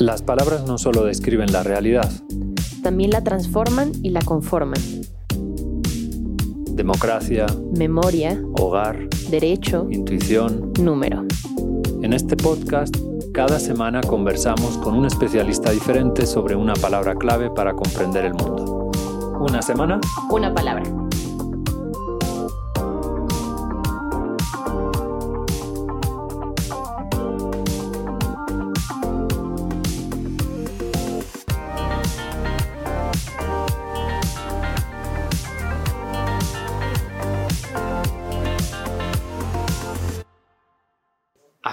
Las palabras no solo describen la realidad, también la transforman y la conforman. Democracia, Memoria, hogar, derecho, intuición. número. En este podcast, cada semana conversamos con un especialista diferente sobre una palabra clave para comprender el mundo. Una semana, Una palabra.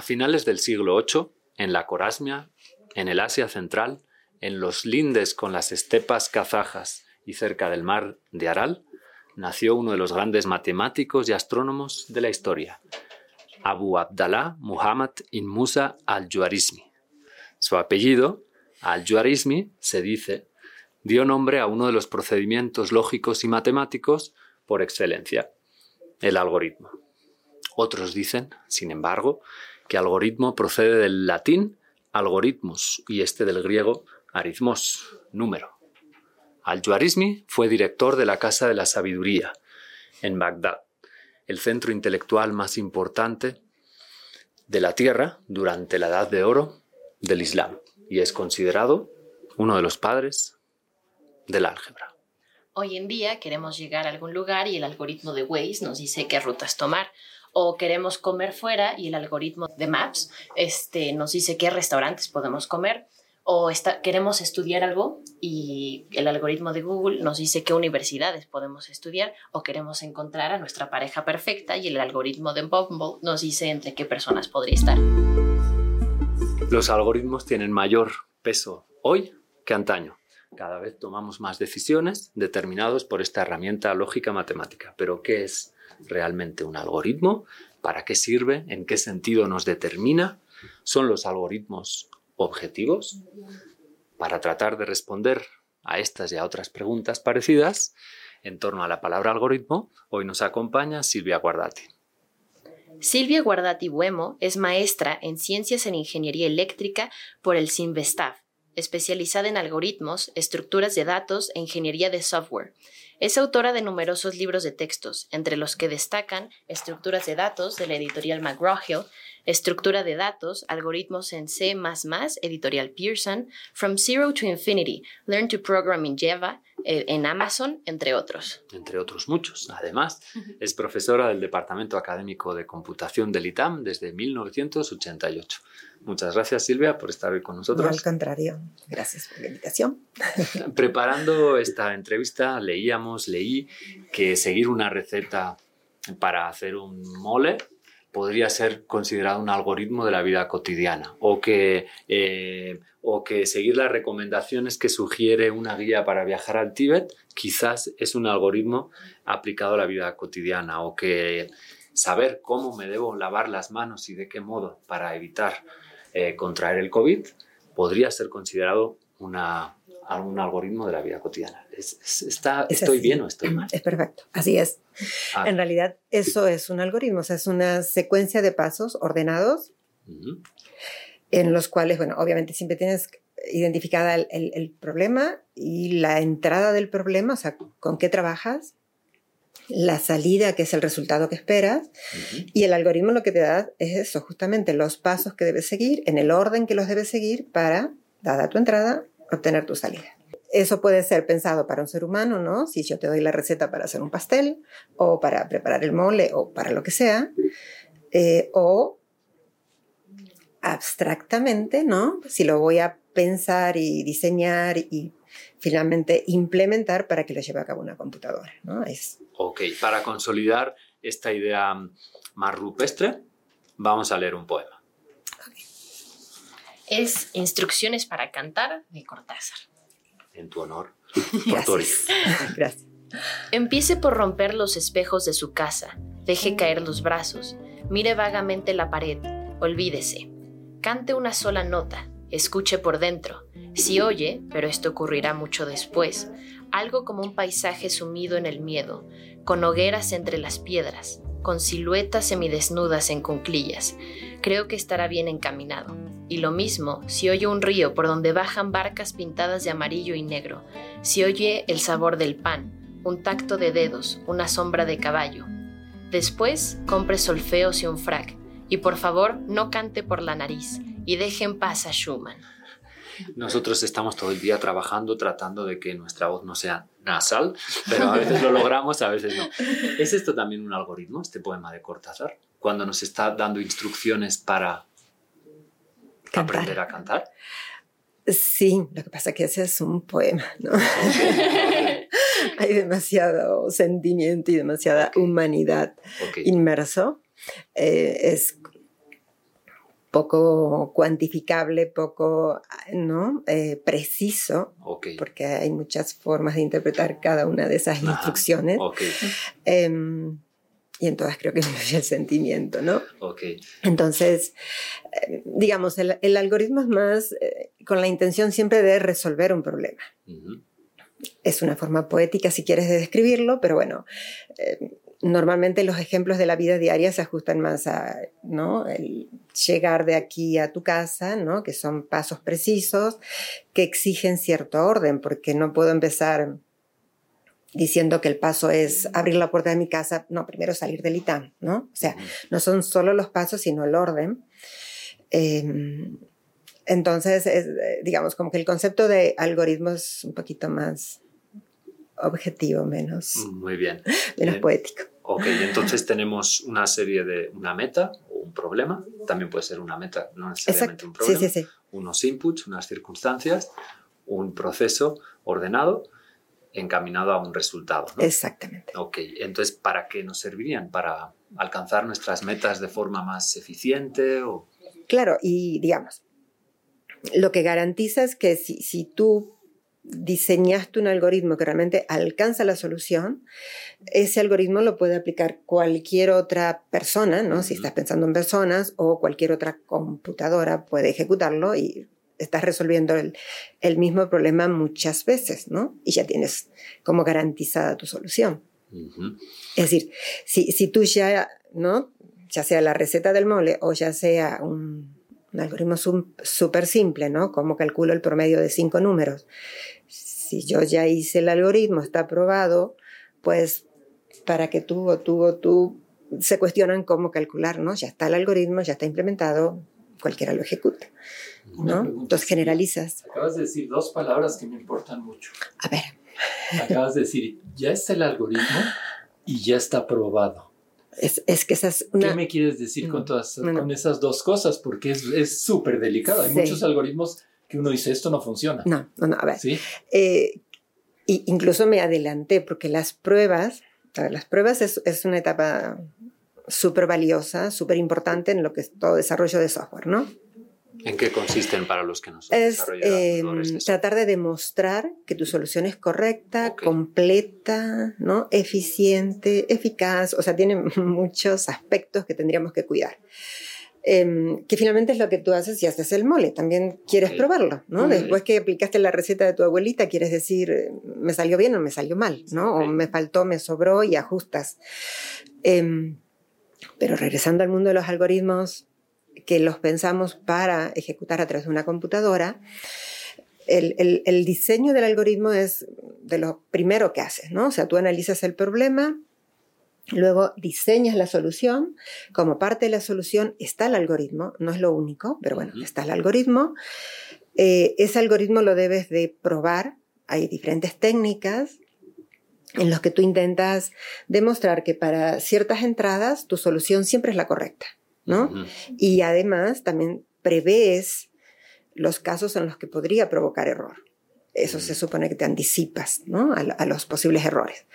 Finales del siglo VIII, en la Corasmia, en el Asia Central, en los lindes con las estepas kazajas y cerca del mar de Aral, nació uno de los grandes matemáticos y astrónomos de la historia, Abu Abdallah Muhammad ibn Musa al-Juarizmi. Su apellido, al-Juarizmi, se dice, dio nombre a uno de los procedimientos lógicos y matemáticos por excelencia, el algoritmo. Otros dicen, sin embargo, que algoritmo procede del latín algoritmus y este del griego aritmos, número. Al-Juarizmi fue director de la Casa de la Sabiduría en Bagdad, el centro intelectual más importante de la tierra durante la Edad de Oro del Islam y es considerado uno de los padres del álgebra. Hoy en día queremos llegar a algún lugar y el algoritmo de Waze nos dice qué rutas tomar. O queremos comer fuera y el algoritmo de Maps este, nos dice qué restaurantes podemos comer. O está, queremos estudiar algo y el algoritmo de Google nos dice qué universidades podemos estudiar. O queremos encontrar a nuestra pareja perfecta y el algoritmo de Bumble nos dice entre qué personas podría estar. Los algoritmos tienen mayor peso hoy que antaño. Cada vez tomamos más decisiones determinados por esta herramienta lógica matemática. Pero ¿qué es realmente un algoritmo? ¿Para qué sirve? ¿En qué sentido nos determina? ¿Son los algoritmos objetivos? Para tratar de responder a estas y a otras preguntas parecidas en torno a la palabra algoritmo, hoy nos acompaña Silvia Guardati. Silvia Guardati Buemo es maestra en Ciencias en Ingeniería Eléctrica por el CINVESTAF, especializada en algoritmos, estructuras de datos e ingeniería de software. Es autora de numerosos libros de textos, entre los que destacan Estructuras de datos de la editorial McGraw-Hill, Estructura de datos, algoritmos en C++, editorial Pearson, From Zero to Infinity, Learn to Program in Java, eh, en Amazon, entre otros. Entre otros muchos. Además, es profesora del Departamento Académico de Computación del ITAM desde 1988. Muchas gracias, Silvia, por estar hoy con nosotros. No, al contrario, gracias por la invitación. Preparando esta entrevista, leíamos, leí que seguir una receta para hacer un mole podría ser considerado un algoritmo de la vida cotidiana o que, eh, o que seguir las recomendaciones que sugiere una guía para viajar al Tíbet quizás es un algoritmo aplicado a la vida cotidiana o que saber cómo me debo lavar las manos y de qué modo para evitar eh, contraer el COVID podría ser considerado una, un algoritmo de la vida cotidiana. Es, es, está, Es ¿Estoy así. bien o estoy mal? Es perfecto, así es. Ah, En realidad, eso es un algoritmo, o sea, es una secuencia de pasos ordenados en los cuales, bueno, obviamente siempre tienes identificada el, el- el problema y la entrada del problema, o sea, con qué trabajas, la salida, que es el resultado que esperas, y el algoritmo lo que te da es eso, justamente los pasos que debes seguir, en el orden que los debes seguir para, dada tu entrada, obtener tu salida. Eso puede ser pensado para un ser humano, ¿no? Si yo te doy la receta para hacer un pastel, o para preparar el mole, o para lo que sea, eh, o abstractamente, ¿no? Si lo voy a pensar y diseñar y finalmente implementar para que lo lleve a cabo una computadora, ¿no? Es, Ok, para consolidar esta idea más rupestre, vamos a leer un poema. Es Instrucciones para cantar de Cortázar. En tu honor. Por tu gracias. gracias. Empiece por romper los espejos de su casa, deje caer los brazos, mire vagamente la pared, olvídese. Cante una sola nota, escuche por dentro. Si oye, pero esto ocurrirá mucho después, algo como un paisaje sumido en el miedo, con hogueras entre las piedras, con siluetas semidesnudas en cunclillas. Creo que estará bien encaminado. Y lo mismo si oye un río por donde bajan barcas pintadas de amarillo y negro, si oye el sabor del pan, un tacto de dedos, una sombra de caballo. Después, compre solfeos y un frac, y por favor no cante por la nariz, y deje en paz a Schumann. Nosotros estamos todo el día trabajando tratando de que nuestra voz no sea nasal, pero a veces lo logramos, a veces no. ¿Es esto también un algoritmo, este poema de Cortázar? Cuando nos está dando instrucciones para aprender a cantar. Sí, lo que pasa es que ese es un poema, ¿no? Hay demasiado sentimiento y demasiada humanidad inmerso. Eh, es poco cuantificable, poco ¿no? Eh, preciso, porque hay muchas formas de interpretar cada una de esas instrucciones. Em, y en todas creo que influye el sentimiento, ¿no? Entonces, eh, digamos, el, algoritmo es más eh, con la intención siempre de resolver un problema. Es una forma poética, si quieres, de describirlo, pero bueno, normalmente los ejemplos de la vida diaria se ajustan más a, ¿no? El llegar de aquí a tu casa, ¿no? Que son pasos precisos que exigen cierto orden, porque no puedo empezar diciendo que el paso es abrir la puerta de mi casa, no, primero salir del ITAM, ¿no? O sea, no son solo los pasos, sino el orden. Em, entonces, digamos, como que el concepto de algoritmo es un poquito más objetivo, menos, Muy bien. menos eh, poético. Ok, entonces tenemos una serie de una meta o un problema, también puede ser una meta, no necesariamente un problema, sí, sí, sí. unos inputs, unas circunstancias, un proceso ordenado encaminado a un resultado. ¿no? Exactamente. Ok, entonces, ¿para qué nos servirían? ¿Para alcanzar nuestras metas de forma más eficiente? O... Claro, y digamos, lo que garantiza es que si, si tú diseñaste un algoritmo que realmente alcanza la solución, ese algoritmo lo puede aplicar cualquier otra persona, ¿no? Si estás pensando en personas o cualquier otra computadora puede ejecutarlo y estás resolviendo el, mismo problema muchas veces, ¿no? Y ya tienes como garantizada tu solución. Es decir, si, si tú ya, ¿no? Ya sea la receta del mole o ya sea un, un algoritmo súper simple, ¿no? Cómo calculo el promedio de cinco números si yo ya hice el algoritmo, está aprobado, pues para que tú o tú o tú se cuestionan cómo calcular, ¿no? Ya está el algoritmo, ya está implementado, cualquiera lo ejecuta, ¿no? Entonces generalizas. Acabas de decir dos palabras que me importan mucho. A ver. Acabas de decir, ya está el algoritmo y ya está aprobado. Es, es que esas ¿Qué me quieres decir con, todas, con esas dos cosas? Porque es súper delicado. Hay muchos algoritmos que uno dice, esto no funciona. No, no, no, a ver. ¿Sí? Eh, incluso me adelanté porque las pruebas, ver, las pruebas es, es una etapa súper valiosa, súper importante en lo que es todo desarrollo de software, ¿no? ¿En qué consisten para los que no son Es eh, tratar de demostrar que tu solución es correcta, completa, ¿no? eficiente, eficaz, o sea, tiene muchos aspectos que tendríamos que cuidar. Em, que finalmente es lo que tú haces y haces el mole. También quieres probarlo, ¿no? Después que aplicaste la receta de tu abuelita, quieres decir, eh, me salió bien o me salió mal, ¿no? O me faltó, me sobró y ajustas. Em, pero regresando al mundo de los algoritmos que los pensamos para ejecutar a través de una computadora, el, el diseño del algoritmo es de lo primero que haces, ¿no? O sea, tú analizas el problema, Luego diseñas la solución. Como parte de la solución está el algoritmo, no es lo único, pero bueno, está el algoritmo. Eh, ese algoritmo lo debes de probar. Hay diferentes técnicas en las que tú intentas demostrar que para ciertas entradas tu solución siempre es la correcta, ¿no? Y además también prevés los casos en los que podría provocar error. Eso se supone que te anticipas, ¿no? a los posibles errores.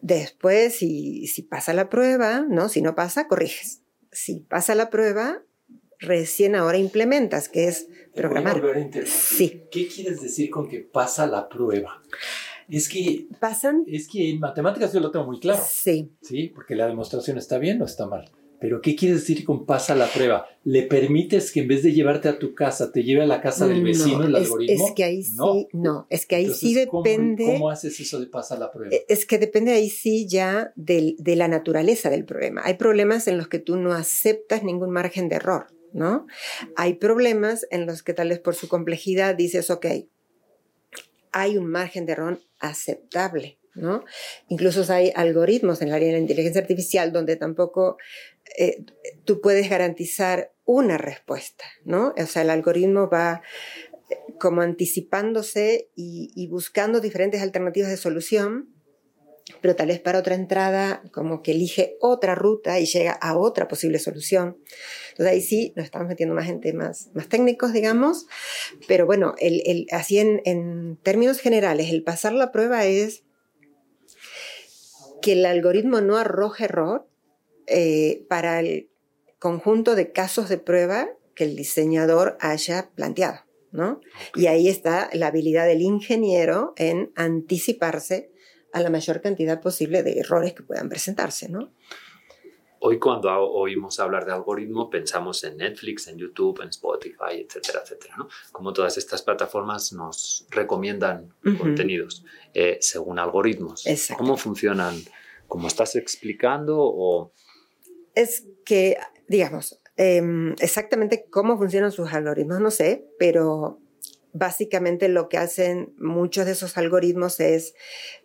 Después, si, si pasa la prueba, ¿no? Si no pasa, corriges. Si pasa la prueba, recién ahora implementas, que es programar. sí. ¿Qué quieres decir con que pasa la prueba? Es que, ¿Pasan? es que en matemáticas yo lo tengo muy claro. Sí. Sí, porque la demostración está bien o está mal. Pero ¿qué quiere decir con pasa la prueba? ¿Le permites que en vez de llevarte a tu casa, te lleve a la casa del vecino el algoritmo? Es que ahí sí, no, es que ahí sí depende. ¿cómo, haces eso de pasa la prueba? Es que depende ahí sí ya de, de la naturaleza del problema. Hay problemas en los que tú no aceptas ningún margen de error, ¿no? Hay problemas en los que tal vez por su complejidad dices, ok, hay un margen de error aceptable, ¿no? Incluso hay algoritmos en el área de la inteligencia artificial donde tampoco eh, tú puedes garantizar una respuesta, ¿no? O sea, el algoritmo va eh, como anticipándose y, buscando diferentes alternativas de solución, pero tal vez para otra entrada como que elige otra ruta y llega a otra posible solución. Entonces ahí sí nos estamos metiendo más en temas más técnicos, digamos, pero bueno, así en, en términos generales, el pasar la prueba es que el algoritmo no arroje error, eh, para el conjunto de casos de prueba que el diseñador haya planteado. ¿no? Y ahí está la habilidad del ingeniero en anticiparse a la mayor cantidad posible de errores que puedan presentarse. ¿no? Hoy cuando oímos hablar de algoritmo pensamos en Netflix, en YouTube, en Spotify, etcétera, etcétera. ¿no? Como todas estas plataformas nos recomiendan contenidos eh, según algoritmos. ¿Cómo funcionan? ¿Cómo estás explicando o es que, digamos, em, exactamente cómo funcionan sus algoritmos, no sé, pero básicamente lo que hacen muchos de esos algoritmos es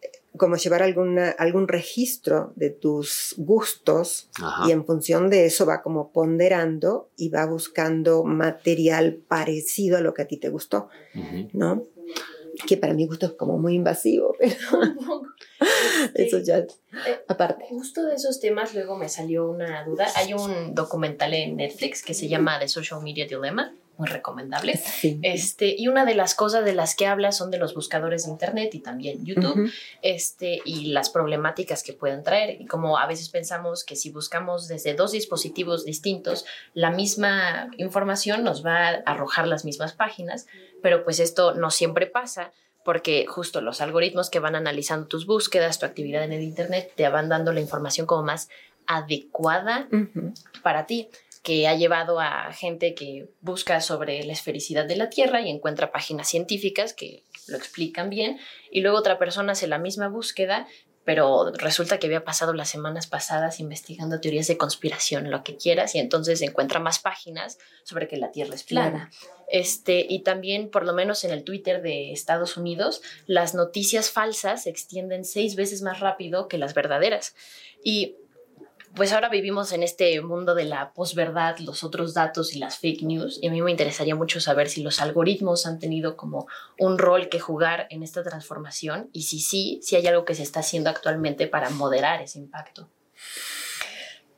eh, como llevar alguna, algún registro de tus gustos y en función de eso va como ponderando y va buscando material parecido a lo que a ti te gustó, ¿no? Que para mi gusto es como muy invasivo, pero eso ya eh, aparte. Justo de esos temas luego me salió una duda. Hay un documental en Netflix que se llama The Social Media Dilemma, muy recomendable. Este, y una de las cosas de las que habla son de los buscadores de internet y también YouTube, este, y las problemáticas que pueden traer. Y como a veces pensamos que si buscamos desde dos dispositivos distintos la misma información nos va a arrojar las mismas páginas, pero pues esto no siempre pasa porque justo los algoritmos que van analizando tus búsquedas, tu actividad en el Internet, te van dando la información como más adecuada para ti, que ha llevado a gente que busca sobre la esfericidad de la Tierra y encuentra páginas científicas que lo explican bien, y luego otra persona hace la misma búsqueda pero resulta que había pasado las semanas pasadas investigando teorías de conspiración, lo que quieras, y entonces encuentra más páginas sobre que la Tierra es plana. Este, y también, por lo menos en el Twitter de Estados Unidos, las noticias falsas se extienden seis veces más rápido que las verdaderas. Y pues ahora vivimos en este mundo de la posverdad, los otros datos y las fake news, y a mí me interesaría mucho saber si los algoritmos han tenido como un rol que jugar en esta transformación y si sí, si hay algo que se está haciendo actualmente para moderar ese impacto.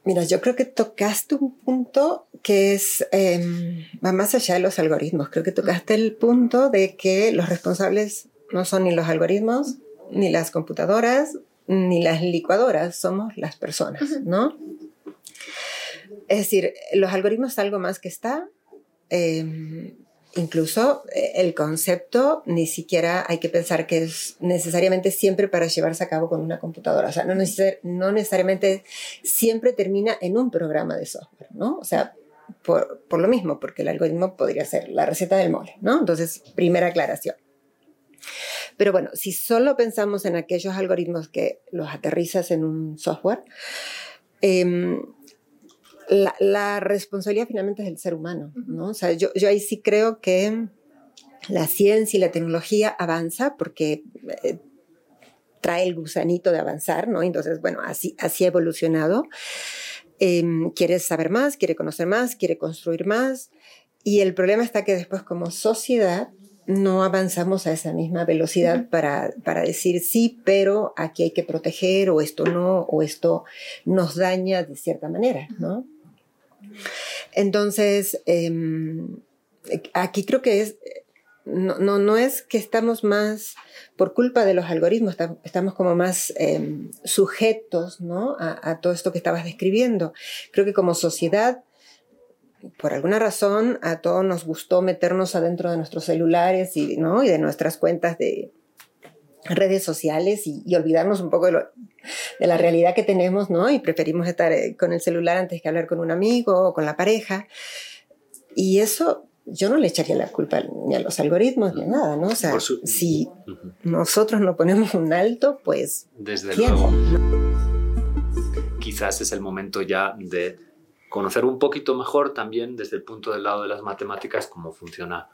Mira, yo creo que tocaste un punto que es, em, va más allá de los algoritmos. Creo que tocaste el punto de que los responsables no son ni los algoritmos, ni las computadoras, ni las licuadoras, somos las personas, ¿no? Es decir, los algoritmos es algo más que está. Em, incluso eh, el concepto ni siquiera hay que pensar que es necesariamente siempre para llevarse a cabo con una computadora. O sea, no, no necesariamente siempre termina en un programa de software, ¿no? O sea, por, por, lo mismo, porque el algoritmo podría ser la receta del mole, ¿no? Entonces, primera aclaración. Pero bueno, si solo pensamos en aquellos algoritmos que los aterrizas en un software, em, la, responsabilidad finalmente es del ser humano, ¿no? O sea, yo, yo ahí sí creo que la ciencia y la tecnología avanza porque eh, trae el gusanito de avanzar, ¿no? Entonces, bueno, así, así ha evolucionado. Em, quiere saber más, quiere conocer más, quiere construir más. Y el problema está que después como sociedad no avanzamos a esa misma velocidad para, decir sí, pero aquí hay que proteger o esto no, o esto nos daña de cierta manera, ¿no? Entonces, em, aquí creo que es, no, no, es que estamos más, por culpa de los algoritmos, estamos como más em, sujetos, ¿no? A, a todo esto que estabas describiendo. Creo que como sociedad por alguna razón a todos nos gustó meternos adentro de nuestros celulares y, ¿no? y de nuestras cuentas de redes sociales y, olvidarnos un poco de lo, de la realidad que tenemos, ¿no? Y preferimos estar eh, con el celular antes que hablar con un amigo o con la pareja. Y eso yo no le echaría la culpa ni a los algoritmos ni a nada, ¿no? O sea, si nosotros no ponemos un alto, pues... Desde luego. Quizás es el momento ya de conocer un poquito mejor también desde el punto del lado de las matemáticas cómo funciona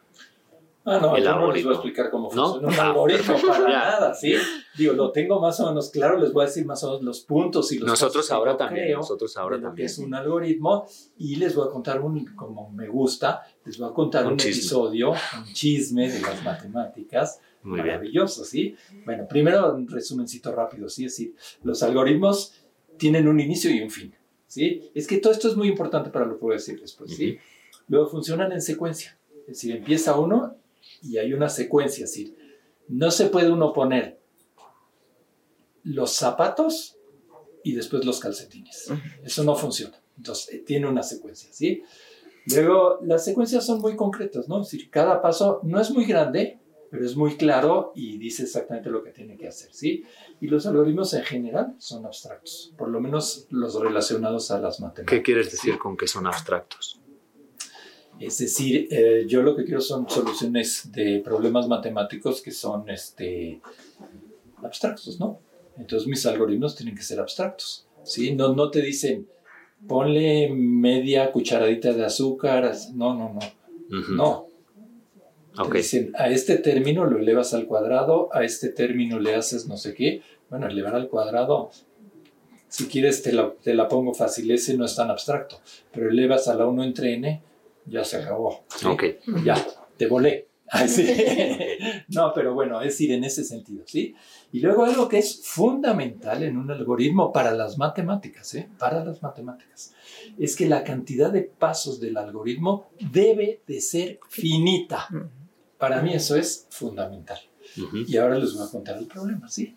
Ah, no, el yo no les voy a explicar cómo funciona un ah, algoritmo para nada, ¿sí? Digo, lo tengo más o menos claro, les voy a decir más o menos los puntos y los Nosotros ahora también, nosotros ahora también. es un algoritmo y les voy a contar un, como me gusta, les voy a contar un, episodio, un chisme de las matemáticas. Muy maravilloso, ¿sí? Bueno, primero un resumencito rápido, ¿sí? Es decir, los algoritmos tienen un inicio y un fin, ¿sí? Es que todo esto es muy importante para lo que voy a decir después, ¿sí? Luego funcionan en secuencia, es decir, empieza uno y hay una secuencia, así. No se puede uno poner los zapatos y después los calcetines. Eso no funciona. Entonces, eh, tiene una secuencia, ¿sí? Luego, las secuencias son muy concretas, ¿no? Es decir, cada paso no es muy grande, pero es muy claro y dice exactamente lo que tiene que hacer, ¿sí? Y los algoritmos en general son abstractos, por lo menos los relacionados a las matemáticas. ¿Qué quieres decir con que son abstractos? Es decir, eh, yo lo que quiero son soluciones de problemas matemáticos que son este, abstractos, ¿no? Entonces mis algoritmos tienen que ser abstractos, ¿sí? No, no te dicen, ponle media cucharadita de azúcar, no, no, no, no. Te dicen, a este término lo elevas al cuadrado, a este término le haces no sé qué. Bueno, elevar al cuadrado, si quieres te la, te la pongo fácil, ese no es tan abstracto, pero elevas a la 1 entre n, ya se acabó. Ok. Ya, te volé. no, pero bueno, es ir en ese sentido, ¿sí? Y luego algo que es fundamental en un algoritmo para las matemáticas, ¿eh? Para las matemáticas, es que la cantidad de pasos del algoritmo debe de ser finita. Para mí eso es fundamental. Y ahora les voy a contar el problema, ¿sí?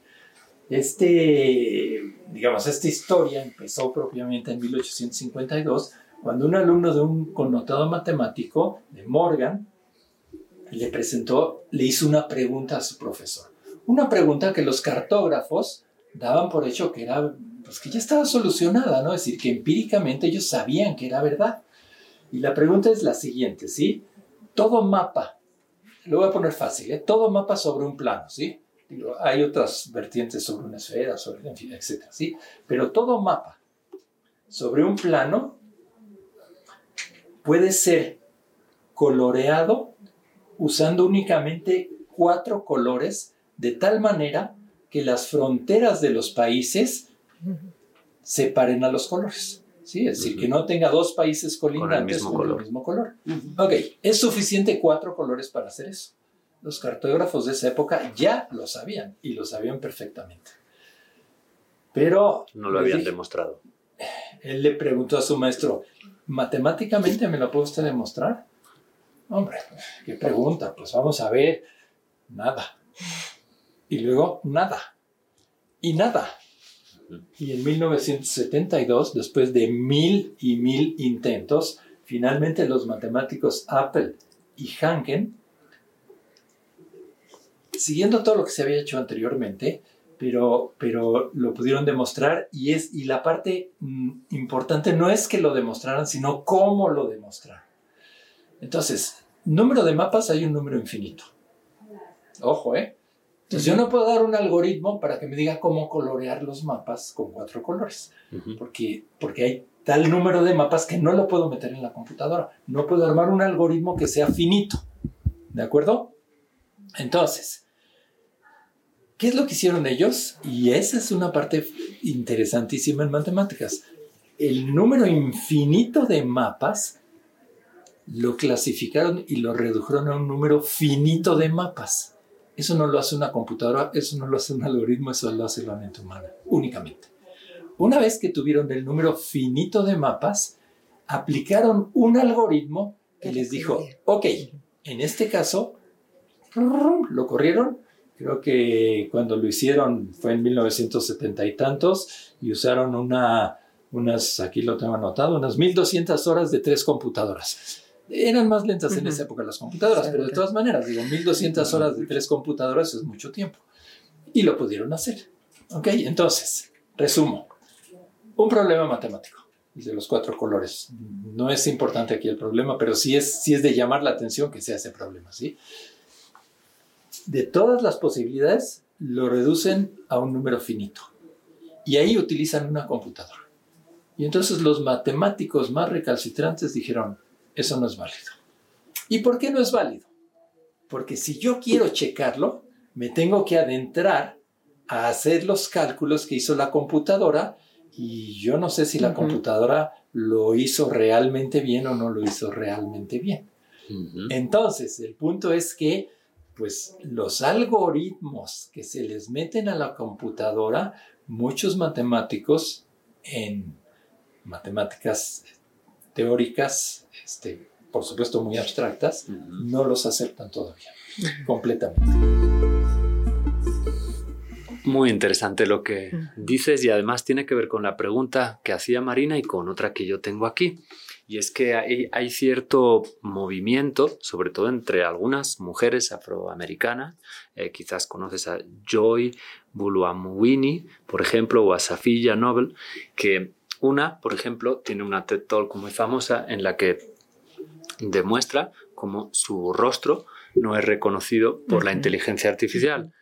Este, digamos, esta historia empezó propiamente en 1852 cuando un alumno de un connotado matemático de Morgan le presentó, le hizo una pregunta a su profesor. Una pregunta que los cartógrafos daban por hecho que era, pues que ya estaba solucionada, ¿no? Es decir, que empíricamente ellos sabían que era verdad. Y la pregunta es la siguiente, ¿sí? Todo mapa, lo voy a poner fácil, ¿eh? Todo mapa sobre un plano, ¿sí? hay otras vertientes sobre una esfera, sobre, en fin, etc. ¿sí? Pero todo mapa sobre un plano puede ser coloreado usando únicamente cuatro colores de tal manera que las fronteras de los países separen a los colores. ¿Sí? Es decir, que no tenga dos países colindantes con el mismo color. Ok, es suficiente cuatro colores para hacer eso. Los cartógrafos de esa época ya lo sabían y lo sabían perfectamente. Pero... No lo habían demostrado. Él le preguntó a su maestro, matemáticamente me lo puede usted demostrar. Hombre, qué pregunta, pues vamos a ver, nada. Y luego nada. Y nada. Y en 1972, después de mil y mil intentos, finalmente los matemáticos Apple y Hanken, siguiendo todo lo que se había hecho anteriormente, pero, pero lo pudieron demostrar y, es, y la parte mm, importante no es que lo demostraran, sino cómo lo demostraron. Entonces, número de mapas hay un número infinito. Ojo, ¿eh? Entonces yo no puedo dar un algoritmo para que me diga cómo colorear los mapas con cuatro colores, porque, porque hay tal número de mapas que no lo puedo meter en la computadora. No puedo armar un algoritmo que sea finito. ¿De acuerdo? Entonces, ¿Qué es lo que hicieron ellos? Y esa es una parte interesantísima en matemáticas. El número infinito de mapas lo clasificaron y lo redujeron a un número finito de mapas. Eso no lo hace una computadora, eso no lo hace un algoritmo, eso lo hace la mente humana, únicamente. Una vez que tuvieron el número finito de mapas, aplicaron un algoritmo que les dijo, ok, en este caso, lo corrieron Creo que cuando lo hicieron fue en 1970 y tantos y usaron una, unas, aquí lo tengo anotado, unas 1200 horas de tres computadoras. Eran más lentas en esa época las computadoras, pero de todas maneras, digo, 1200 horas de tres computadoras es mucho tiempo. Y lo pudieron hacer. ¿Ok? Entonces, Resumo. Un problema matemático de los cuatro colores. No es importante aquí el problema, pero sí es, sí es de llamar la atención que sea ese problema, ¿sí? De todas las posibilidades, lo reducen a un número finito. Y ahí utilizan una computadora. Y entonces los matemáticos más recalcitrantes dijeron, eso no es válido. ¿Y por qué no es válido? Porque si yo quiero checarlo, me tengo que adentrar a hacer los cálculos que hizo la computadora y yo no sé si la computadora lo hizo realmente bien o no lo hizo realmente bien. Entonces, el punto es que pues los algoritmos que se les meten a la computadora, muchos matemáticos en matemáticas teóricas, este, por supuesto muy abstractas, no los aceptan todavía completamente. Muy interesante lo que dices y además tiene que ver con la pregunta que hacía Marina y con otra que yo tengo aquí. Y es que hay, cierto movimiento, sobre todo entre algunas mujeres afroamericanas, eh, quizás conoces a Joy Buluamuwini, por ejemplo, o a Safiya Nobel, que una, por ejemplo, tiene una TED Talk muy famosa en la que demuestra cómo su rostro no es reconocido por la inteligencia artificial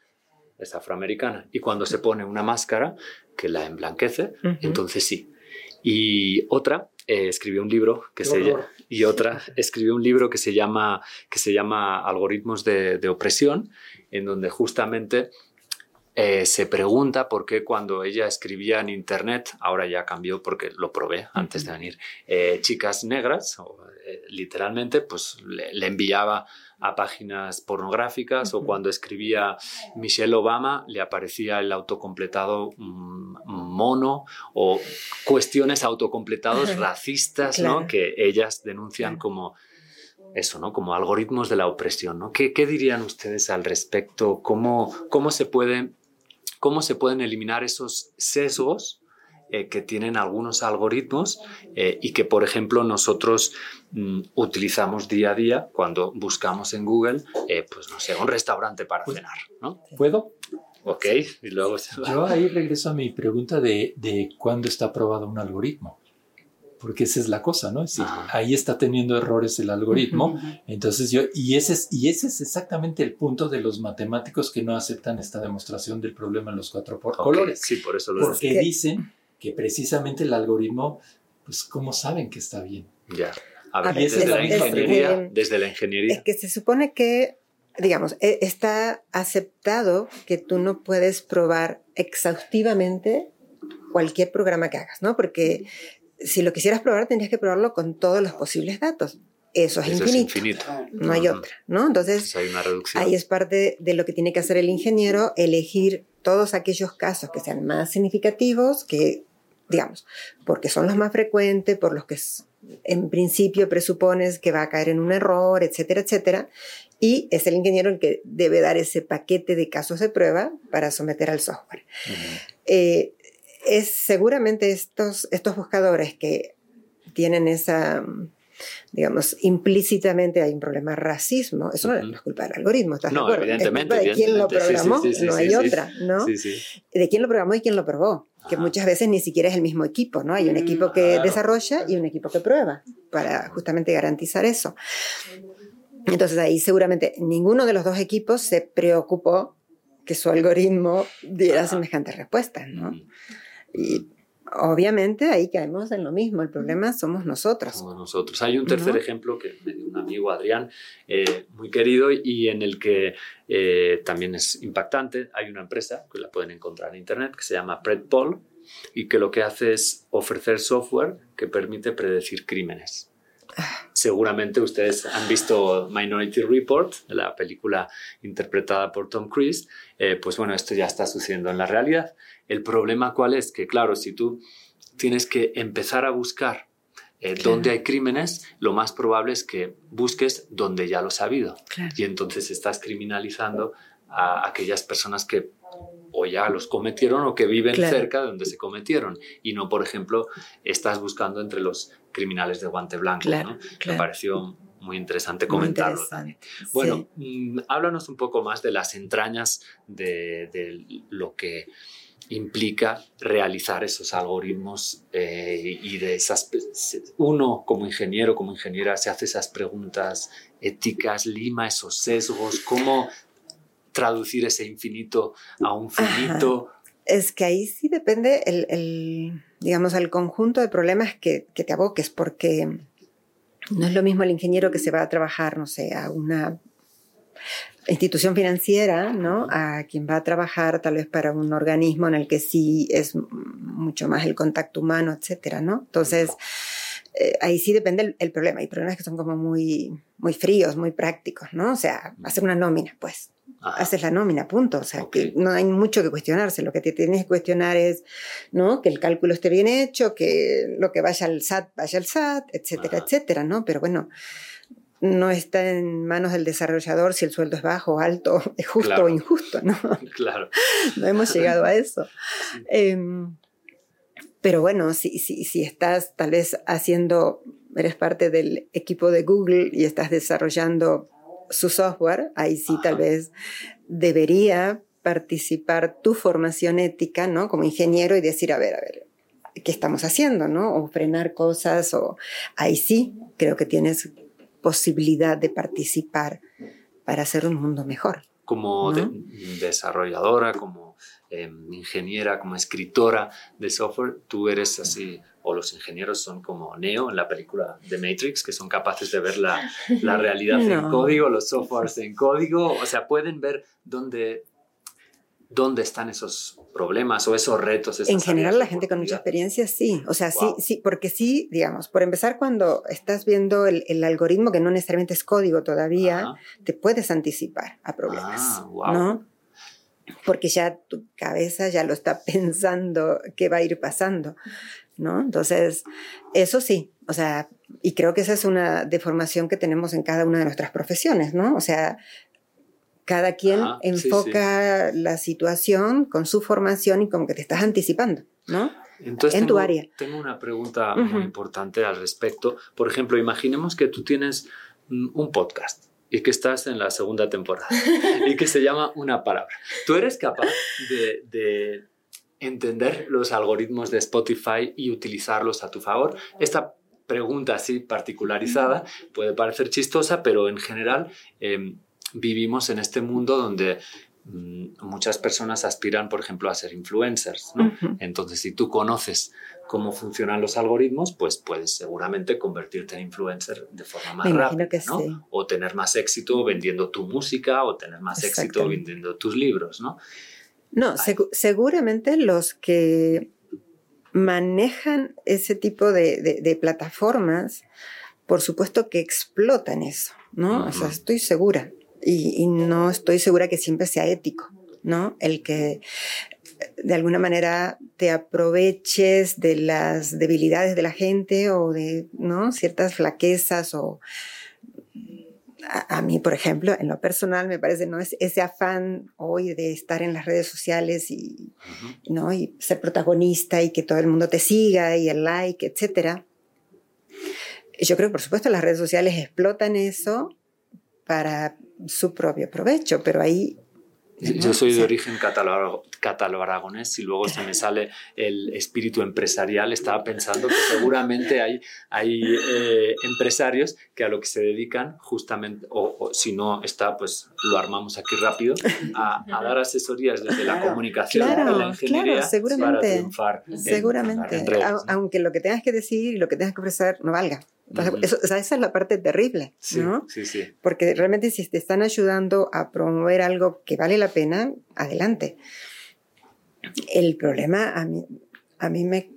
es afroamericana. Y cuando se pone una máscara que la emblanquece, entonces sí. Y otra eh, escribió un libro que se y otra escribió un libro que se llama que se llama Algoritmos de, opresión, en donde justamente eh, se pregunta por qué cuando ella escribía en internet, ahora ya cambió porque lo probé antes de venir, eh, chicas negras, literalmente, pues le enviaba a páginas pornográficas o cuando escribía Michelle Obama le aparecía el autocompletado mm, mono o cuestiones autocompletados racistas ¿no? que ellas denuncian como eso, ¿no? Como algoritmos de la opresión, ¿no? ¿Qué, qué dirían ustedes al respecto? ¿Cómo, cómo, se puede, ¿Cómo se pueden eliminar esos sesgos eh, que tienen algunos algoritmos eh, y que, por ejemplo, nosotros mm, utilizamos día a día cuando buscamos en Google, eh, pues no sé, un restaurante para pues, cenar, ¿no? ¿Puedo? Ok, y luego... Yo ahí regreso a mi pregunta de, de cuándo está aprobado un algoritmo porque esa es la cosa, ¿no? Es ahí está teniendo errores el algoritmo. Entonces yo, y ese, es, y ese es exactamente el punto de los matemáticos que no aceptan esta demostración del problema en los cuatro por colores. Sí, por eso lo Porque dicen que precisamente el algoritmo, pues, ¿cómo saben que está bien? Ya. A ver, desde, la ingeniería, desde la ingeniería. Es que se supone que, digamos, e, está aceptado que tú no puedes probar exhaustivamente cualquier programa que hagas, ¿no? Porque si lo quisieras probar, tendrías que probarlo con todos los posibles datos. Eso es, infinito. No hay otra, ¿no? Entonces, hay una reducción. ahí es parte de lo que tiene que hacer el ingeniero, elegir todos aquellos casos que sean más significativos, que digamos, porque son los más frecuentes, por los que en principio presupones que va a caer en un error, etcétera, etcétera. Y es el ingeniero el que debe dar ese paquete de casos de prueba para someter al software. Eh, es seguramente estos, estos buscadores que tienen esa, digamos, implícitamente hay un problema de racismo. Eso no es culpa del algoritmo, ¿estás no, de Evidentemente, de quién lo programó, no hay otra, ¿no? De quién lo programó y quién lo probó que muchas veces ni siquiera es el mismo equipo, ¿no? Hay un mm, equipo que desarrolla y un equipo que prueba para justamente garantizar eso. Entonces ahí seguramente ninguno de los dos equipos se preocupó que su algoritmo diera semejantes respuestas, ¿no? Y obviamente ahí caemos en lo mismo, el problema somos nosotros. Somos nosotros. Hay un tercer ejemplo que me dio un amigo Adrián, eh, muy querido, y en el que eh, también es impactante. Hay una empresa que la pueden encontrar en internet que se llama PredPol y que lo que hace es ofrecer software que permite predecir crímenes. Seguramente ustedes han visto Minority Report, la película interpretada por Tom Cruise. Eh, pues bueno, esto ya está sucediendo en la realidad. El problema cuál es? Que claro, si tú tienes que empezar a buscar eh, dónde hay crímenes, lo más probable es que busques donde ya lo has habido. Y entonces estás criminalizando a aquellas personas que o ya los cometieron o que viven cerca de donde se cometieron. Y no, por ejemplo, estás buscando entre los criminales de guante blanco. Me pareció muy interesante comentarlo Bueno, mm, háblanos un poco más de las entrañas de, de lo que implica realizar esos algoritmos eh, y de esas uno como ingeniero como ingeniera se hace esas preguntas éticas lima esos sesgos cómo traducir ese infinito a un finito es que ahí sí depende el, digamos el conjunto de problemas que, que te aboques porque no es lo mismo el ingeniero que se va a trabajar no sé a una institución financiera, ¿no? A quien va a trabajar tal vez para un organismo en el que sí es mucho más el contacto humano, etcétera, ¿no? Entonces, eh, ahí sí depende el, problema. Hay problemas que son como muy, muy fríos, muy prácticos, ¿no? O sea, hacer una nómina, pues. Haces la nómina, punto. O sea, que no hay mucho que cuestionarse. Lo que te tienes que cuestionar es, ¿no? Que el cálculo esté bien hecho, que lo que vaya al SAT vaya al SAT, etcétera, etcétera, ¿no? Pero bueno, no está en manos del desarrollador si el sueldo es bajo, alto, es justo o injusto, ¿no? Claro. no hemos llegado a eso. Em, pero bueno, si, si, si estás tal vez haciendo, eres parte del equipo de Google y estás desarrollando su software, ahí sí tal vez debería participar tu formación ética, ¿no? Como ingeniero y decir, a ver, a ver, ¿qué estamos haciendo, no? O frenar cosas, o ahí sí creo que tienes posibilidad de participar para hacer un mundo mejor. Como desarrolladora, como em, ingeniera, como escritora de software, tú eres así, o los ingenieros son como Neo en la película de Matrix, que son capaces de ver la, la realidad en código, los softwares en código, o sea, pueden ver dónde dónde están esos problemas o esos retos. en general, la gente con mucha experiencia sí. O sea, sí, sí, porque sí, digamos, por empezar, cuando estás viendo el, algoritmo, que no necesariamente es código todavía, te puedes anticipar a problemas. Ah, ¿No? Porque ya tu cabeza ya lo está pensando qué va a ir pasando. ¿No? Entonces, eso sí, o sea, y creo que esa es una deformación que tenemos en cada una de nuestras profesiones, ¿no? O sea, cada quien enfoca la situación con su formación y como que te estás anticipando, ¿no? Entonces, en tu área. Tengo una pregunta muy importante al respecto. Por ejemplo, imaginemos que tú tienes un podcast y que estás en la segunda temporada y que se llama Una Palabra. ¿Tú eres capaz de, de entender los algoritmos de Spotify y utilizarlos a tu favor? Esta pregunta así particularizada puede parecer chistosa, pero en general... Eh, vivimos en este mundo donde mm, muchas personas aspiran, por ejemplo, a ser influencers. Entonces, si tú conoces cómo funcionan los algoritmos, pues puedes seguramente convertirte en influencer de forma más rápida. ¿no? O tener más éxito vendiendo tu música o tener más éxito vendiendo tus libros, ¿no? No, seguramente los que manejan ese tipo de, plataformas, por supuesto que explotan eso, ¿no? O sea, estoy segura y, no estoy segura que siempre sea ético, ¿no? El que de alguna manera te aproveches de las debilidades de la gente o de ¿no? ciertas flaquezas o a, mí, por ejemplo, en lo personal me parece no es ese afán hoy de estar en las redes sociales y, ¿no? y ser protagonista y que todo el mundo te siga y el like, etcétera. Yo creo que por supuesto las redes sociales explotan eso para su propio provecho, pero ahí... Yo soy de origen catalano-aragonés y luego se me sale el espíritu empresarial. Estaba pensando que seguramente hay, hay eh, empresarios que a lo que se dedican justamente, o, si no está, pues lo armamos aquí rápido, a, dar asesorías desde la comunicación claro, la ingeniería claro, seguramente, para triunfar. Seguramente, aunque lo que tengas que decir y lo que tengas que ofrecer no valga esa es la parte terrible, ¿no? Sí, sí. Porque realmente si te están ayudando a promover algo que vale la pena, adelante. El problema a mí, a mí me,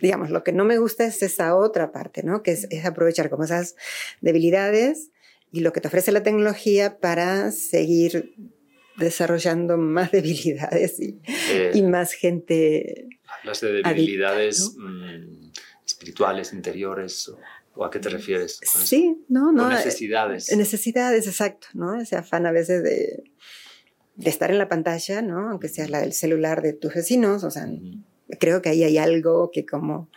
digamos, lo que no me gusta es esa otra parte, ¿no? Que es, aprovechar como esas debilidades y lo que te ofrece la tecnología para seguir desarrollando más debilidades y, eh, más gente. Hablas de debilidades mm, espirituales, interiores. ¿O a qué te refieres? sí, no, no. necesidades. necesidades, exacto, ¿no? Ese afán a veces de, de, estar en la pantalla, ¿no? Aunque sea la del celular de tus vecinos, o sea, creo que ahí hay algo que como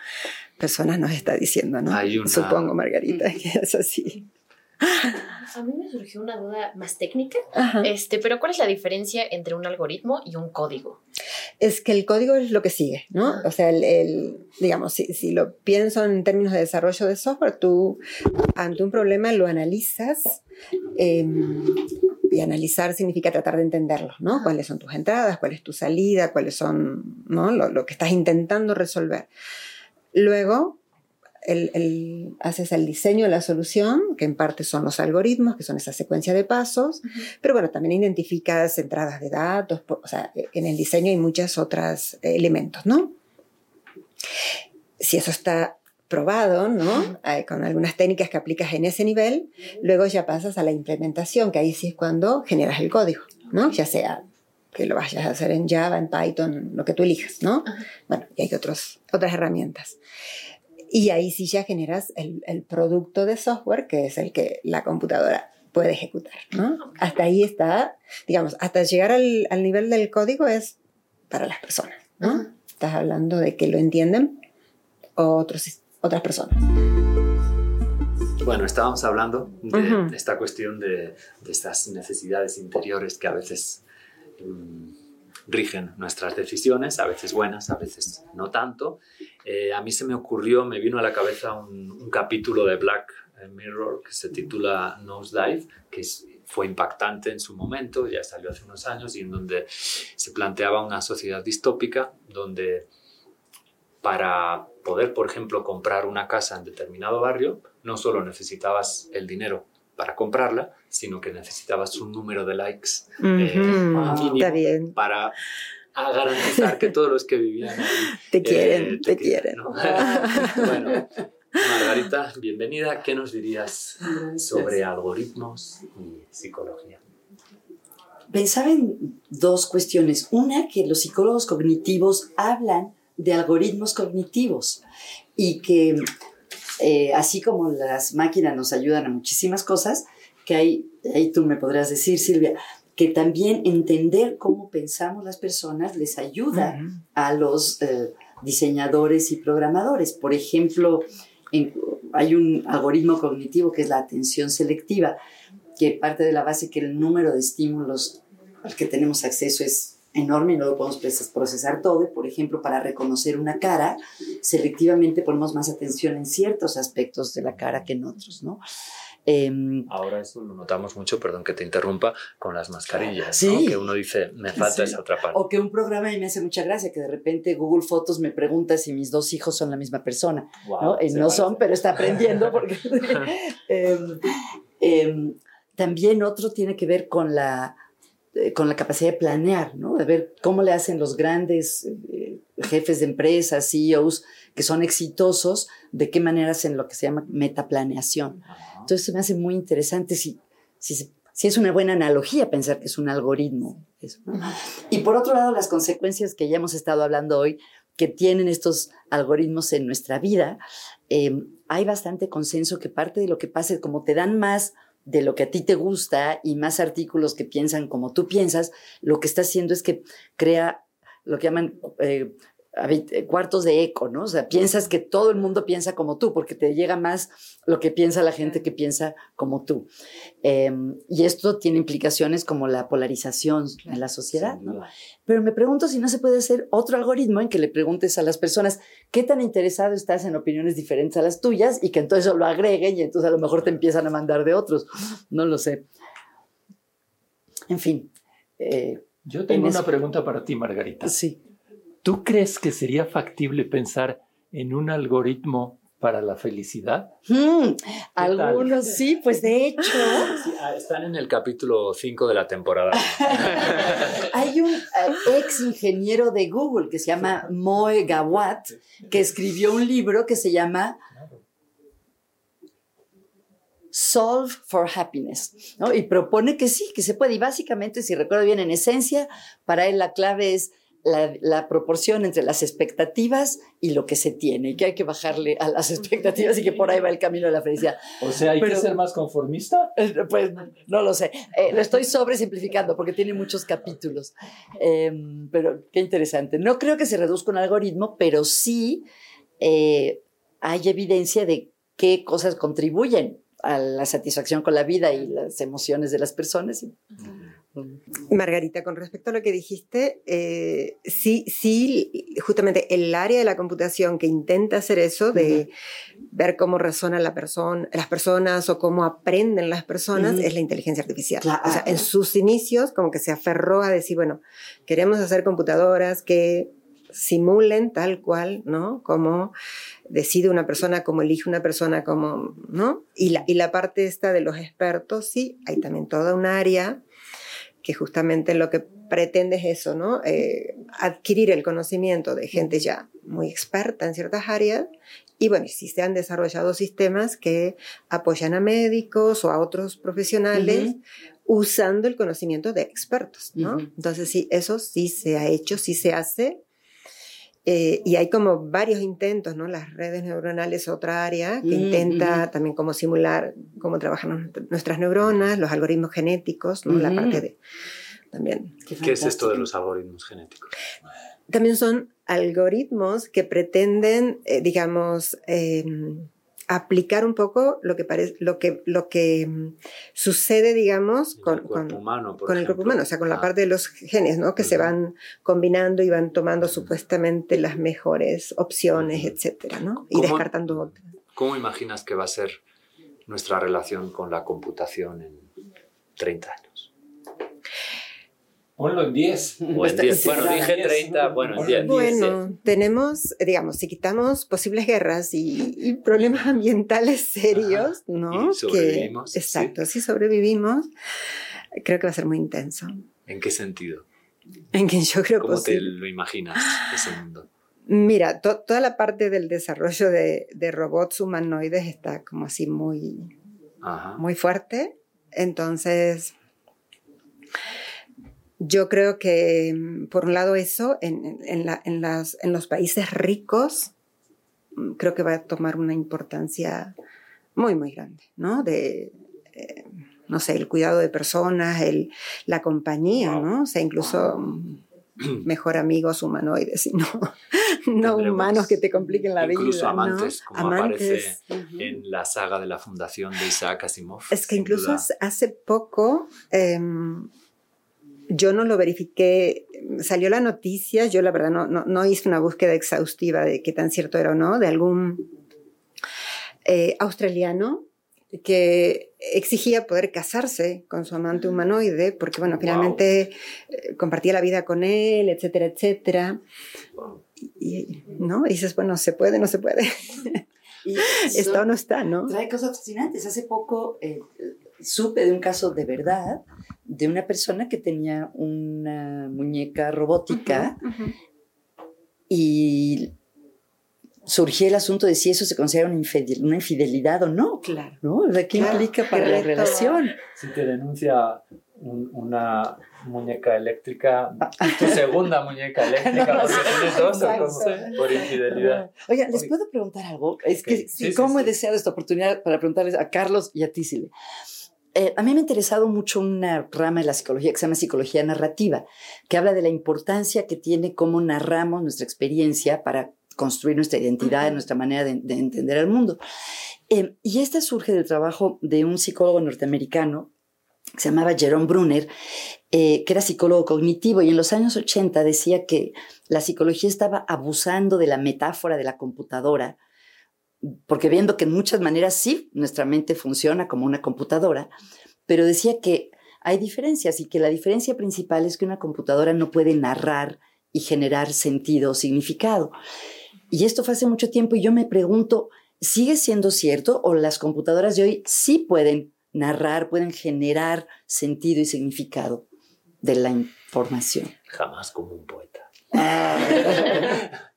personas nos está diciendo, ¿no? Supongo, Margarita, que es así. A mí me surgió una duda más técnica, este, pero ¿cuál es la diferencia entre un algoritmo y un código? Es que el código es lo que sigue, ¿no? O sea, el, digamos, si, lo pienso en términos de desarrollo de software, tú ante un problema lo analizas em, y analizar significa tratar de entenderlo, ¿no? Cuáles son tus entradas, cuál es tu salida, cuáles son, ¿no? Lo, lo que estás intentando resolver. Luego, el, haces el diseño de la solución, que en parte son los algoritmos, que son esa secuencia de pasos, pero bueno, también identificas entradas de datos, o sea, en el diseño hay muchos otros elementos, ¿no? Si eso está probado, ¿no? Con algunas técnicas que aplicas en ese nivel, luego ya pasas a la implementación, que ahí sí es cuando generas el código, ¿no? Ya sea que lo vayas a hacer en Java, en Python, lo que tú elijas, ¿no? Bueno, y hay otros, otras herramientas. Y ahí sí ya generas el, el, producto de software, que es el que la computadora puede ejecutar. ¿no? Hasta ahí está, digamos, hasta llegar al, al, nivel del código es para las personas. ¿no? Estás hablando de que lo entienden otros, otras personas. Bueno, estábamos hablando de, esta cuestión de, de, estas necesidades interiores que a veces um, rigen nuestras decisiones, a veces buenas, a veces no tanto. Eh, a mí se me ocurrió, me vino a la cabeza un, capítulo de Black Mirror que se titula Nosedive, que fue impactante en su momento, ya salió hace unos años, y en donde se planteaba una sociedad distópica donde para poder, por ejemplo, comprar una casa en determinado barrio, no solo necesitabas el dinero para comprarla, sino que necesitabas un número de likes eh, para a garantizar que todos los que vivían te quieren, eh, te, quieren. bueno, Margarita, bienvenida. ¿Qué nos dirías sobre algoritmos y psicología? Pensaba en dos cuestiones. Una, que los psicólogos cognitivos hablan de algoritmos cognitivos y que eh, así como las máquinas nos ayudan a muchísimas cosas, que hay, ahí tú me podrás decir, Silvia, que también entender cómo pensamos las personas les ayuda a los eh, diseñadores y programadores. Por ejemplo, hay un algoritmo cognitivo que es la atención selectiva, que parte de la base que el número de estímulos al que tenemos acceso es enorme y no lo podemos procesar todo. Por ejemplo, para reconocer una cara, selectivamente ponemos más atención en ciertos aspectos de la cara que en otros, ¿no? Em, Ahora eso lo notamos mucho, perdón que te interrumpa, con las mascarillas, sí. que uno dice, me falta esa otra parte. O que un programa y me hace mucha gracia, que de repente Google Fotos me pregunta si mis dos hijos son la misma persona. ¿no? Y no son, pero está aprendiendo porque... Em, em, también otro tiene que ver con la, eh, con la capacidad de planear, ¿no? de ver cómo le hacen los grandes eh, jefes de empresas, CEOs, que son exitosos, de qué manera hacen lo que se llama metaplaneación. Entonces se me hace muy interesante si, si, si es una buena analogía pensar que es un algoritmo. Y por otro lado, las consecuencias que ya hemos estado hablando hoy, que tienen estos algoritmos en nuestra vida, em, hay bastante consenso que parte de lo que pasa es como te dan más de lo que a ti te gusta y más artículos que piensan como tú piensas, lo que está haciendo es que crea lo que llaman eh, cuartos de eco, ¿no? O sea, piensas que todo el mundo piensa como tú, porque te llega más lo que piensa la gente que piensa como tú. Em, y esto tiene implicaciones como la polarización en la sociedad, ¿no? Pero me pregunto si no se puede hacer otro algoritmo en que le preguntes a las personas qué tan interesado estás en opiniones diferentes a las tuyas y que entonces lo agreguen y entonces a lo mejor te empiezan a mandar de otros. No lo sé. En fin. Eh, Yo tengo una pregunta para ti, Margarita. Sí. ¿Tú crees que sería factible pensar en un algoritmo para la felicidad? Hmm, algunos sí, pues de hecho. Ah, están en el capítulo 5 de la temporada. Hay un eh, ex ingeniero de Google que se llama Moe Gawat, que escribió un libro que se llama Solve for Happiness, ¿no? Y propone que sí, que se puede. Y básicamente, si recuerdo bien, en esencia, para él la clave es la, proporción entre las expectativas y lo que se tiene, y que hay que bajarle a las expectativas y que por ahí va el camino de la felicidad. O sea, ¿hay que ser más conformista? Eh, pues no lo sé. Eh, lo estoy sobresimplificando porque tiene muchos capítulos. Em, pero qué interesante. No creo que se reduzca un algoritmo, pero sí eh, hay evidencia de qué cosas contribuyen a la satisfacción con la vida y las emociones de las personas. Margarita, con respecto a lo que dijiste, eh, sí, sí, justamente el área de la computación que intenta hacer eso, de ver cómo resonan la persona, las personas o cómo aprenden las personas, es la inteligencia artificial. O sea, en sus inicios, como que se aferró a decir, bueno, queremos hacer computadoras que simulen tal cual, ¿no? Como decide una persona, como elige una persona, como, ¿no? Y la, y la parte esta de los expertos, sí, hay también toda un área que justamente lo que pretende es eso, ¿no? Eh, adquirir el conocimiento de gente ya muy experta en ciertas áreas. Y bueno, si se han desarrollado sistemas que apoyan a médicos o a otros profesionales usando el conocimiento de expertos, ¿no? Entonces, sí, eso sí se ha hecho, sí se hace eh, y hay como varios intentos, ¿no? Las redes neuronales, otra área que mm, intenta también como simular cómo trabajan nuestras neuronas, los algoritmos genéticos, ¿no? La parte de también. Qué, es esto de los algoritmos genéticos? También son algoritmos que pretenden, eh, digamos, em, aplicar un poco lo que parece, lo que, lo que mm, sucede, digamos, con, el cuerpo humano, con el cuerpo humano, o sea, con la parte de los genes, ¿no? Que se van combinando y van tomando supuestamente las mejores opciones, etcétera, ¿no? Y descartando otras. ¿Cómo imaginas que va a ser nuestra relación con la computación en 30 años? Ponlo en 10. Bueno, dije 30, bueno, en 10. Bueno, tenemos, digamos, si quitamos posibles guerras y, problemas ambientales serios, ¿no? Y sobrevivimos. exacto, si sobrevivimos, creo que va a ser muy intenso. ¿En qué sentido? En que yo creo ¿Cómo te lo imaginas ese mundo? Mira, toda la parte del desarrollo de, de, robots humanoides está como así muy, muy fuerte. Entonces, yo creo que, mm, por un lado, eso, en, en, la, en, las, en los países ricos, mm, creo que va a tomar una importancia muy, muy grande, ¿no? De, eh, no sé, el cuidado de personas, el, la compañía, ¿no? O sea, incluso mm, mejor amigos humanoides y no, no humanos que te compliquen la vida. Incluso amantes, como aparece en la saga de la fundación de Isaac Asimov. Es que incluso hace poco... Eh, yo no lo verifiqué, salió la noticia, yo la verdad no, no, hice una búsqueda exhaustiva de qué tan cierto era o no, de algún eh, australiano que exigía poder casarse con su amante humanoide, porque bueno, finalmente eh, compartía la vida con él, etcétera, etcétera. Y, ¿no? y dices, bueno, ¿se puede, no se puede? y está o no está, ¿no? Trae cosas fascinantes. Hace poco eh, supe de un caso de verdad de una persona que tenía una muñeca robótica y surgió el asunto de si eso se considera una, infidelidad o no. Claro. ¿no? ¿Qué implica para la relación? Si te denuncia una muñeca eléctrica, tu segunda muñeca eléctrica, porque tienes dos por infidelidad. Oiga, ¿les puedo preguntar algo? Es que, ¿cómo he deseado esta oportunidad para preguntarles a Carlos y a Tisile? Eh, a mí me ha interesado mucho una rama de la psicología que se llama psicología narrativa, que habla de la importancia que tiene cómo narramos nuestra experiencia para construir nuestra identidad, nuestra manera de, entender el mundo. Eh, y esta surge del trabajo de un psicólogo norteamericano que se llamaba Jerome Brunner, eh, que era psicólogo cognitivo y en los años 80 decía que la psicología estaba abusando de la metáfora de la computadora porque viendo que en muchas maneras sí, nuestra mente funciona como una computadora, pero decía que hay diferencias y que la diferencia principal es que una computadora no puede narrar y generar sentido o significado. Y esto fue hace mucho tiempo y yo me pregunto, ¿sigue siendo cierto o las computadoras de hoy sí pueden narrar, pueden generar sentido y significado de la información? Jamás como un poeta.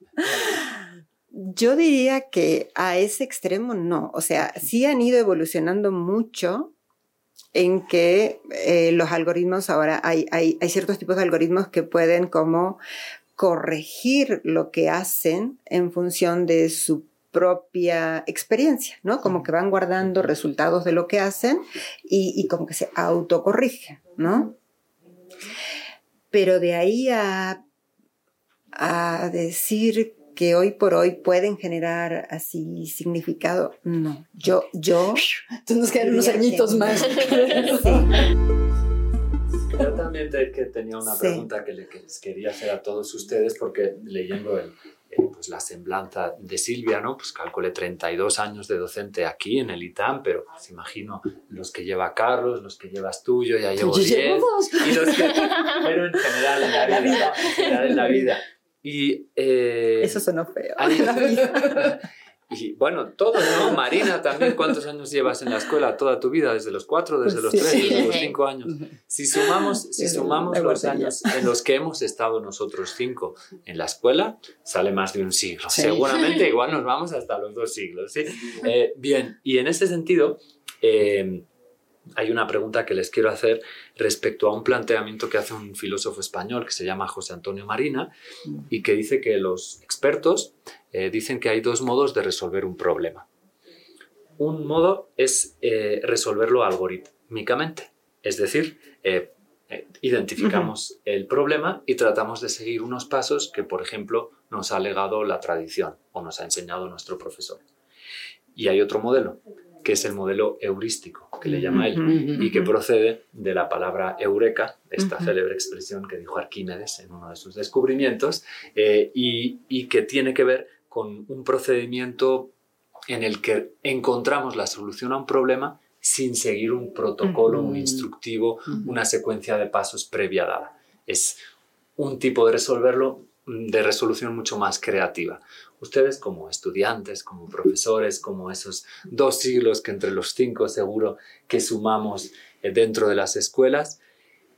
Yo diría que a ese extremo no. O sea, sí han ido evolucionando mucho en que eh, los algoritmos ahora hay, hay, hay, ciertos tipos de algoritmos que pueden como corregir lo que hacen en función de su propia experiencia, ¿no? Como que van guardando resultados de lo que hacen y, y como que se autocorrigen, ¿no? Pero de ahí a, a decir que hoy por hoy pueden generar así significado. No, yo, yo. Entonces nos quedan unos añitos más. Yo también que tenía una pregunta que les quería hacer a todos ustedes porque leyendo el, pues la semblanza de Silvia, ¿no? Pues calculé 32 años de docente aquí en el ITAM, pero pues imagino los que lleva Carlos, los que llevas tú, yo ya llevo 10. Y los que, pero en general en la vida, en general en la vida. Y, eh, Eso sonó feo. Y bueno, todos, ¿no? Marina también, ¿cuántos años llevas en la escuela? Toda tu vida, desde los cuatro, desde los tres, desde los cinco años. Si sumamos, si sumamos los años en los que hemos estado nosotros cinco en la escuela, sale más de un siglo. Seguramente igual nos vamos hasta los dos siglos, ¿sí? Eh, bien, y en ese sentido, eh, hay una pregunta que les quiero hacer respecto a un planteamiento que hace un filósofo español que se llama José Antonio Marina y que dice que los expertos eh, dicen que hay dos modos de resolver un problema. Un modo es eh, resolverlo algorítmicamente, es decir, eh, identificamos el problema y tratamos de seguir unos pasos que, por ejemplo, nos ha legado la tradición o nos ha enseñado nuestro profesor. Y hay otro modelo, que es el modelo heurístico, que le llama él, y que procede de la palabra eureka, esta célebre expresión que dijo Arquímedes en uno de sus descubrimientos, eh, y, que tiene que ver con un procedimiento en el que encontramos la solución a un problema sin seguir un protocolo, un instructivo, una secuencia de pasos previa dada. Es un tipo de resolverlo de resolución mucho más creativa ustedes como estudiantes, como profesores, como esos dos siglos que entre los cinco seguro que sumamos eh, dentro de las escuelas,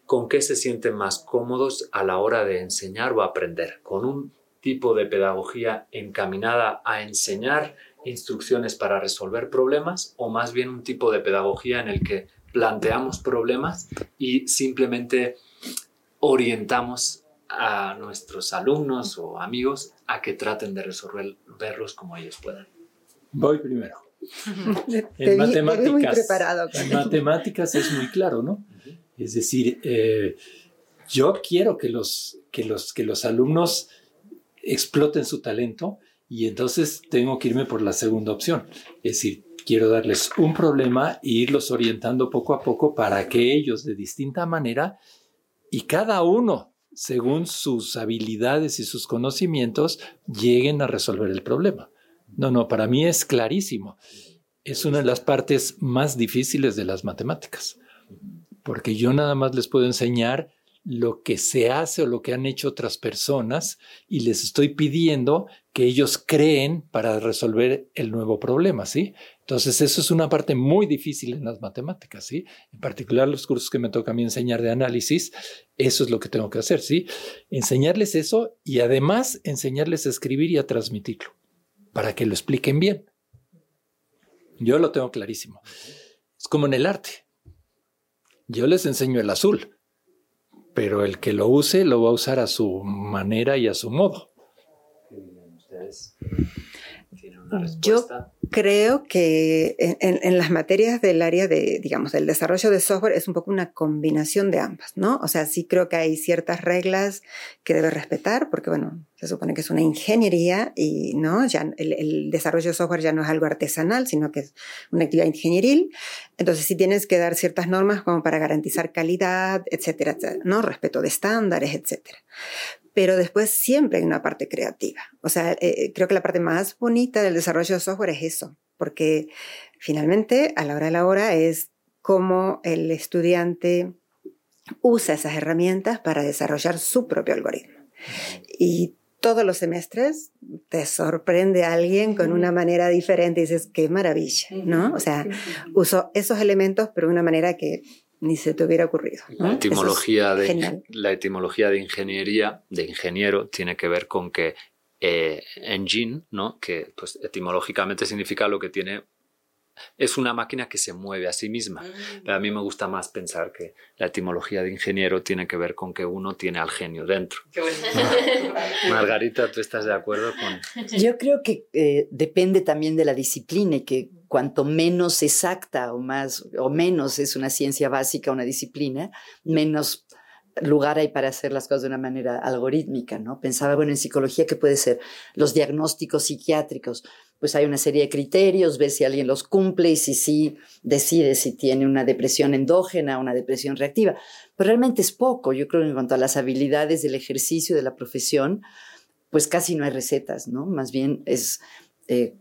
¿con qué se sienten más cómodos a la hora de enseñar o aprender? ¿Con un tipo de pedagogía encaminada a enseñar instrucciones para resolver problemas o más bien un tipo de pedagogía en el que planteamos problemas y simplemente orientamos a nuestros alumnos o amigos a que traten de resolverlos como ellos puedan. Voy primero. en, matemáticas, en matemáticas es muy claro, ¿no? Es decir, eh, yo quiero que los, que, los, que los alumnos exploten su talento y entonces tengo que irme por la segunda opción. Es decir, quiero darles un problema e irlos orientando poco a poco para que ellos de distinta manera y cada uno según sus habilidades y sus conocimientos, lleguen a resolver el problema. No, no, para mí es clarísimo. Es una de las partes más difíciles de las matemáticas, porque yo nada más les puedo enseñar lo que se hace o lo que han hecho otras personas y les estoy pidiendo que ellos creen para resolver el nuevo problema, ¿sí? Entonces, eso es una parte muy difícil en las matemáticas, ¿sí? En particular los cursos que me toca a mí enseñar de análisis, eso es lo que tengo que hacer, ¿sí? Enseñarles eso y además enseñarles a escribir y a transmitirlo para que lo expliquen bien. Yo lo tengo clarísimo. Es como en el arte. Yo les enseño el azul, pero el que lo use lo va a usar a su manera y a su modo. Yo creo que en, las materias del área de, digamos, del desarrollo de software es un poco una combinación de ambas, ¿no? O sea, sí creo que hay ciertas reglas que debe respetar, porque, bueno, se supone que es una ingeniería y, ¿no? Ya el, desarrollo de software ya no es algo artesanal, sino que es una actividad ingenieril. Entonces, sí tienes que dar ciertas normas como para garantizar calidad, etcétera, etcétera ¿no? Respeto de estándares, etcétera pero después siempre hay una parte creativa. O sea, eh, eh, creo que la parte más bonita del desarrollo de software es eso, porque finalmente a la hora de la hora es cómo el estudiante usa esas herramientas para desarrollar su propio algoritmo. Y todos los semestres te sorprende a alguien con una manera diferente y dices, qué maravilla, ¿no? O sea, uso esos elementos, pero de una manera que ni se te hubiera ocurrido. La, etimología de, la etimología de ingeniería, de ingeniero, tiene que ver con que eh, engine, ¿no? que pues, etimológicamente significa lo que tiene es una máquina que se mueve a sí misma. Mm. a mí me gusta más pensar que la etimología de ingeniero tiene que ver con que uno tiene al genio dentro. Margarita, ¿tú estás de acuerdo con...? Yo creo que eh, depende también de la disciplina y que cuanto menos exacta o más o menos es una ciencia básica, una disciplina, menos lugar hay para hacer las cosas de una manera algorítmica, ¿no? Pensaba, bueno, en psicología, ¿qué puede ser? Los diagnósticos psiquiátricos. Pues hay una serie de criterios, ves si alguien los cumple y si sí decide si tiene una depresión endógena una depresión reactiva. Pero realmente es poco, yo creo, en cuanto a las habilidades del ejercicio de la profesión, pues casi no hay recetas, ¿no? Más bien es eh,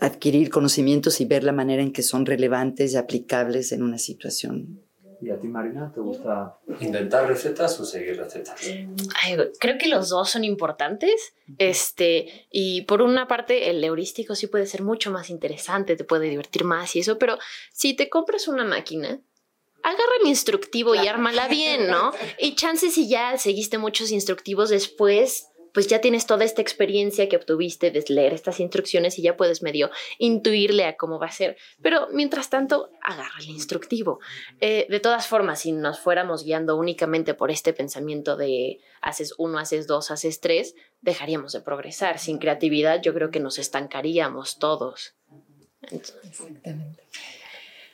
adquirir conocimientos y ver la manera en que son relevantes y aplicables en una situación ¿Y a ti, Marina, te gusta inventar recetas o seguir recetas? creo que los dos son importantes. Este, y por una parte, el heurístico sí puede ser mucho más interesante, te puede divertir más y eso, pero si te compras una máquina, agarra el instructivo y ármala bien, ¿no? Y chances si ya seguiste muchos instructivos después, pues ya tienes toda esta experiencia que obtuviste de leer estas instrucciones y ya puedes medio intuirle a cómo va a ser. Pero mientras tanto, agarra el instructivo. Eh, de todas formas, si nos fuéramos guiando únicamente por este pensamiento de haces uno, haces dos, haces tres, dejaríamos de progresar. Sin creatividad yo creo que nos estancaríamos todos. Exactamente.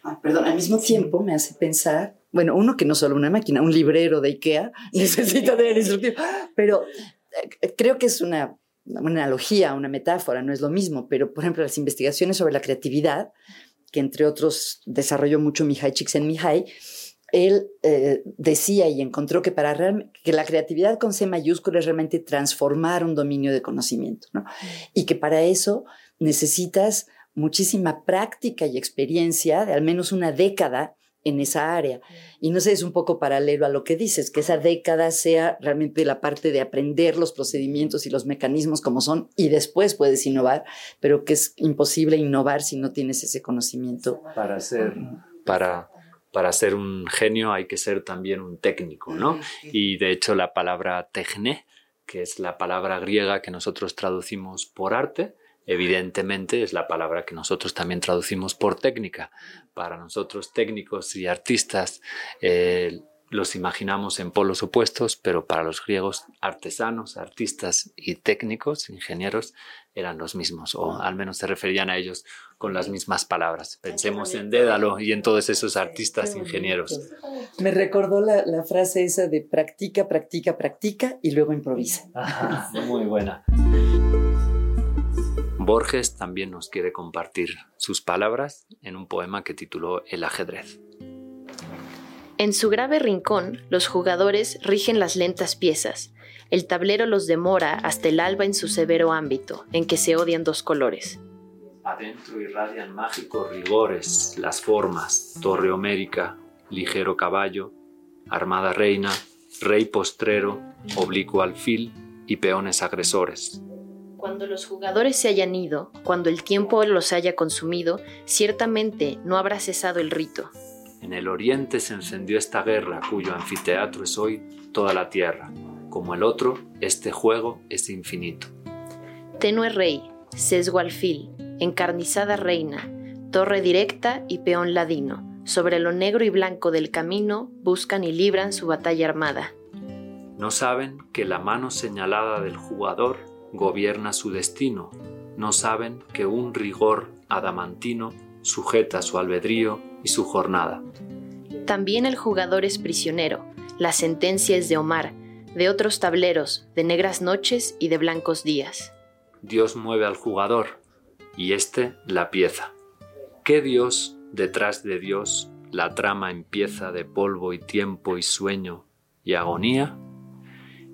Ah, perdón, al mismo tiempo me hace pensar, bueno, uno que no solo una máquina, un librero de IKEA necesita tener instructivo, pero creo que es una, analogía, una metáfora, no es lo mismo, pero por ejemplo las investigaciones sobre la creatividad, que entre otros desarrolló mucho Mihai Csikszentmihalyi, él eh, decía y encontró que para que la creatividad con C mayúscula es realmente transformar un dominio de conocimiento, ¿no? Y que para eso necesitas muchísima práctica y experiencia de al menos una década en esa área. Y no sé, es un poco paralelo a lo que dices, que esa década sea realmente la parte de aprender los procedimientos y los mecanismos como son y después puedes innovar, pero que es imposible innovar si no tienes ese conocimiento. Para ser, para, para ser un genio hay que ser también un técnico, ¿no? Y de hecho la palabra techne, que es la palabra griega que nosotros traducimos por arte, evidentemente es la palabra que nosotros también traducimos por técnica. Para nosotros técnicos y artistas eh, los imaginamos en polos opuestos, pero para los griegos artesanos, artistas y técnicos, ingenieros, eran los mismos, o al menos se referían a ellos con las mismas palabras. Pensemos en Dédalo y en todos esos artistas ingenieros. Me recordó la, la frase esa de practica, practica, practica y luego improvisa. muy buena. Borges también nos quiere compartir sus palabras en un poema que tituló El ajedrez. En su grave rincón, los jugadores rigen las lentas piezas. El tablero los demora hasta el alba en su severo ámbito, en que se odian dos colores. Adentro irradian mágicos rigores las formas, torre homérica, ligero caballo, armada reina, rey postrero, oblicuo alfil y peones agresores. Cuando los jugadores se hayan ido, cuando el tiempo los haya consumido, ciertamente no habrá cesado el rito. En el oriente se encendió esta guerra cuyo anfiteatro es hoy toda la tierra. Como el otro, este juego es infinito. Tenue rey, sesgo alfil, encarnizada reina, torre directa y peón ladino, sobre lo negro y blanco del camino buscan y libran su batalla armada. No saben que la mano señalada del jugador gobierna su destino, no saben que un rigor adamantino sujeta su albedrío y su jornada. También el jugador es prisionero, la sentencia es de Omar, de otros tableros, de negras noches y de blancos días. Dios mueve al jugador, y éste la pieza. ¿Qué Dios detrás de Dios la trama empieza de polvo y tiempo y sueño y agonía?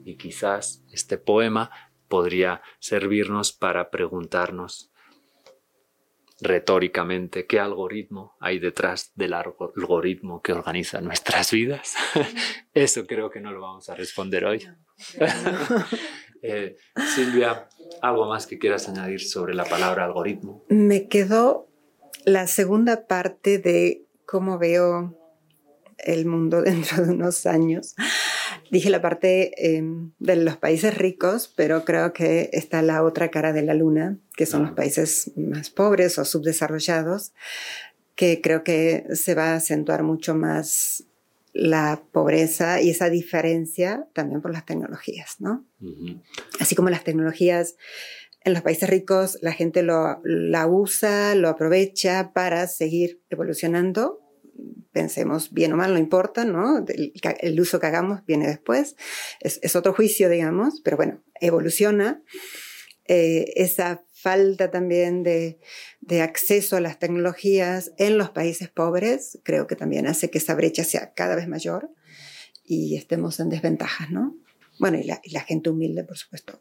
Y quizás este poema podría servirnos para preguntarnos retóricamente qué algoritmo hay detrás del algoritmo que organiza nuestras vidas. Eso creo que no lo vamos a responder hoy. Eh, Silvia, ¿algo más que quieras añadir sobre la palabra algoritmo? Me quedó la segunda parte de cómo veo el mundo dentro de unos años. Dije la parte em, de los países ricos, pero creo que está la otra cara de la luna, que son los países más pobres o subdesarrollados, que creo que se va a acentuar mucho más la pobreza y esa diferencia también por las tecnologías, ¿no? Así como las tecnologías en los países ricos, la gente lo, la usa, lo aprovecha para seguir evolucionando pensemos bien o mal, no importa, ¿no? El, uso que hagamos viene después, es, otro juicio, digamos, pero bueno, evoluciona. Eh, esa falta también de, de, acceso a las tecnologías en los países pobres, creo que también hace que esa brecha sea cada vez mayor y estemos en desventajas, ¿no? Bueno, y la, y la gente humilde, por supuesto,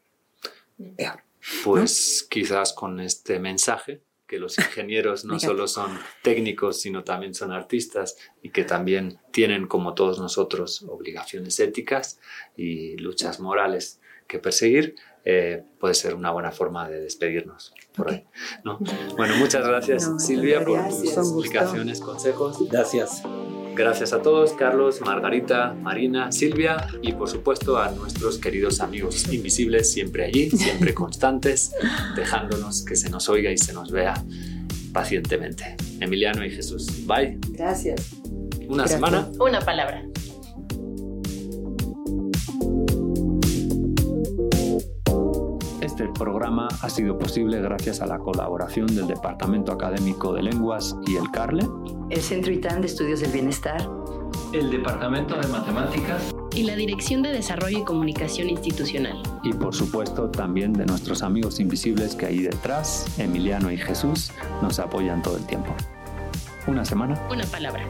peor. Pues quizás con este mensaje que los ingenieros no solo son técnicos, sino también son artistas y que también tienen, como todos nosotros, obligaciones éticas y luchas morales que perseguir, eh, puede ser una buena forma de despedirnos por ahí. ¿no? Bueno, muchas gracias Silvia por tus explicaciones, consejos. Gracias. Gracias a todos, Carlos, Margarita, Marina, Silvia y por supuesto a nuestros queridos amigos invisibles, siempre allí, siempre constantes, dejándonos que se nos oiga y se nos vea pacientemente. Emiliano y Jesús, bye. Gracias. Una semana. Una palabra. Programa ha sido posible gracias a la colaboración del Departamento Académico de Lenguas y el CARLE, el Centro ITAN de Estudios del Bienestar, el Departamento de Matemáticas y la Dirección de Desarrollo y Comunicación Institucional. Y por supuesto también de nuestros amigos invisibles que ahí detrás, Emiliano y Jesús, nos apoyan todo el tiempo. Una semana. Una palabra.